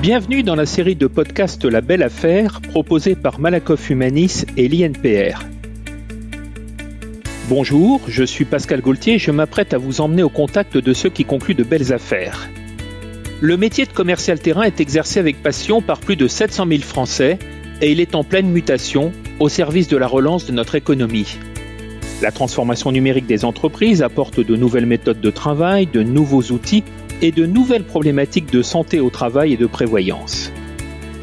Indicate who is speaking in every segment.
Speaker 1: Bienvenue dans la série de podcasts La Belle Affaire proposée par Malakoff Humanis et l'INPR. Bonjour, je suis Pascal Gaultier et je m'apprête à vous emmener au contact de ceux qui concluent de belles affaires. Le métier de commercial terrain est exercé avec passion par plus de 700 000 Français et il est en pleine mutation au service de la relance de notre économie. La transformation numérique des entreprises apporte de nouvelles méthodes de travail, de nouveaux outils et de nouvelles problématiques de santé au travail et de prévoyance.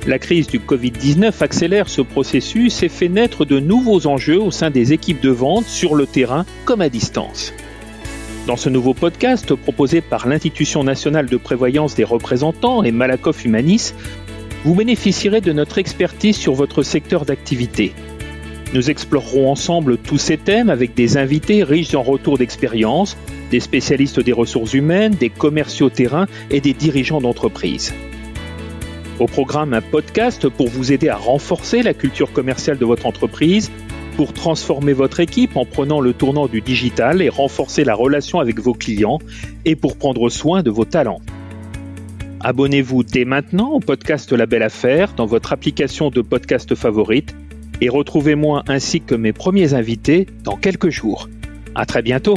Speaker 1: La crise du Covid-19 accélère ce processus et fait naître de nouveaux enjeux au sein des équipes de vente sur le terrain comme à distance. Dans ce nouveau podcast proposé par l'Institution nationale de prévoyance des représentants et Malakoff Humanis, vous bénéficierez de notre expertise sur votre secteur d'activité. Nous explorerons ensemble tous ces thèmes avec des invités riches en retours d'expérience, des spécialistes des ressources humaines, des commerciaux terrain et des dirigeants d'entreprise. Au programme, un podcast pour vous aider à renforcer la culture commerciale de votre entreprise, pour transformer votre équipe en prenant le tournant du digital et renforcer la relation avec vos clients, et pour prendre soin de vos talents. Abonnez-vous dès maintenant au podcast La Belle Affaire dans votre application de podcast favorite et retrouvez-moi ainsi que mes premiers invités dans quelques jours. À très bientôt!